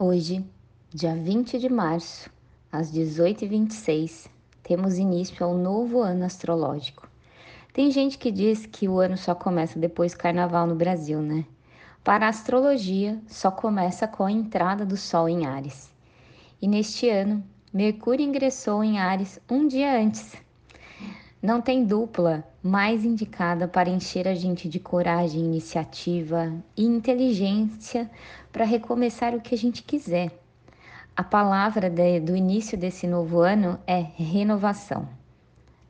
Hoje, dia 20 de março, às 18h26, temos início ao novo ano astrológico. Tem gente que diz que o ano só começa depois do carnaval no Brasil, né? Para a astrologia, só começa com a entrada do Sol em Ares. E neste ano, Mercúrio ingressou em Ares um dia antes. Não tem dupla mais indicada para encher a gente de coragem, iniciativa e inteligência para recomeçar o que a gente quiser. A palavra de, do início desse novo ano é renovação.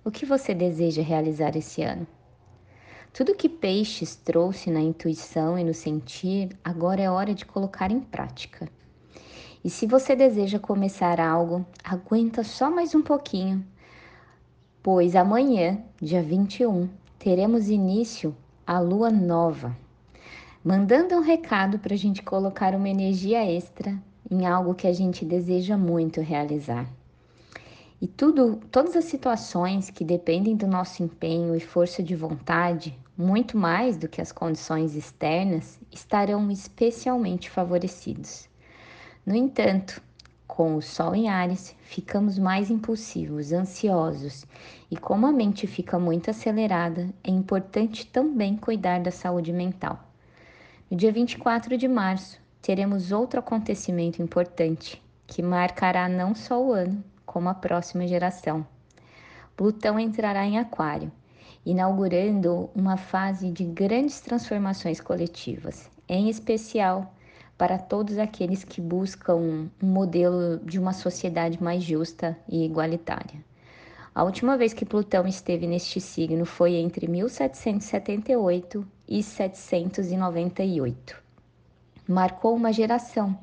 O que você deseja realizar esse ano? Tudo que Peixes trouxe na intuição e no sentir, agora é hora de colocar em prática. E se você deseja começar algo, aguenta só mais um pouquinho pois amanhã, dia 21, teremos início a lua nova, mandando um recado para a gente colocar uma energia extra em algo que a gente deseja muito realizar. E tudo, todas as situações que dependem do nosso empenho e força de vontade, muito mais do que as condições externas, estarão especialmente favorecidos. No entanto, com o Sol em Ares, ficamos mais impulsivos, ansiosos, e como a mente fica muito acelerada, é importante também cuidar da saúde mental. No dia 24 de março, teremos outro acontecimento importante que marcará não só o ano, como a próxima geração. Plutão entrará em Aquário, inaugurando uma fase de grandes transformações coletivas, em especial para todos aqueles que buscam um modelo de uma sociedade mais justa e igualitária. A última vez que Plutão esteve neste signo foi entre 1778 e 798. Marcou uma geração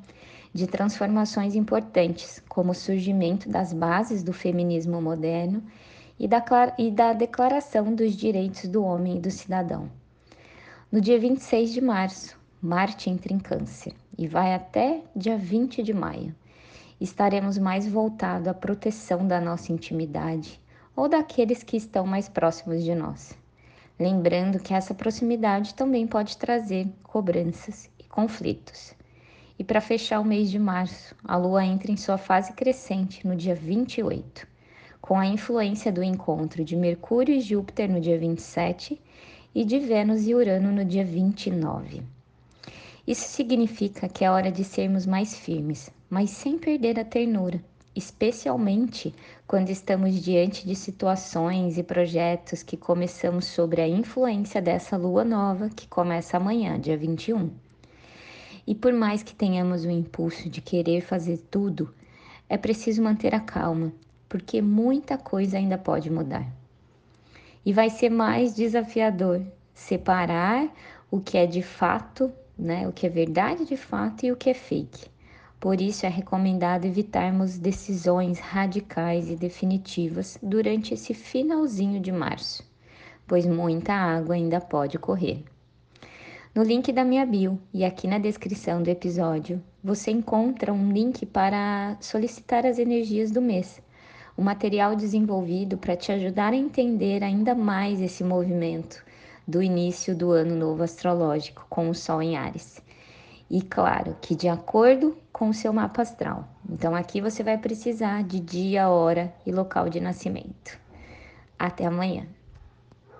de transformações importantes, como o surgimento das bases do feminismo moderno e da, e da Declaração dos Direitos do Homem e do Cidadão. No dia 26 de março, Marte entra em Câncer e vai até dia 20 de maio. Estaremos mais voltados à proteção da nossa intimidade ou daqueles que estão mais próximos de nós. Lembrando que essa proximidade também pode trazer cobranças e conflitos. E para fechar o mês de março, a Lua entra em sua fase crescente no dia 28, com a influência do encontro de Mercúrio e Júpiter no dia 27 e de Vênus e Urano no dia 29. Isso significa que é hora de sermos mais firmes, mas sem perder a ternura, especialmente quando estamos diante de situações e projetos que começamos sobre a influência dessa lua nova que começa amanhã, dia 21. E por mais que tenhamos o impulso de querer fazer tudo, é preciso manter a calma, porque muita coisa ainda pode mudar. E vai ser mais desafiador separar o que é de fato né? O que é verdade de fato e o que é fake. Por isso é recomendado evitarmos decisões radicais e definitivas durante esse finalzinho de março, pois muita água ainda pode correr. No link da minha bio e aqui na descrição do episódio, você encontra um link para solicitar as energias do mês, o material desenvolvido para te ajudar a entender ainda mais esse movimento do início do ano novo astrológico com o Sol em Ares. E claro que de acordo com o seu mapa astral. Então aqui você vai precisar de dia, hora e local de nascimento. Até amanhã.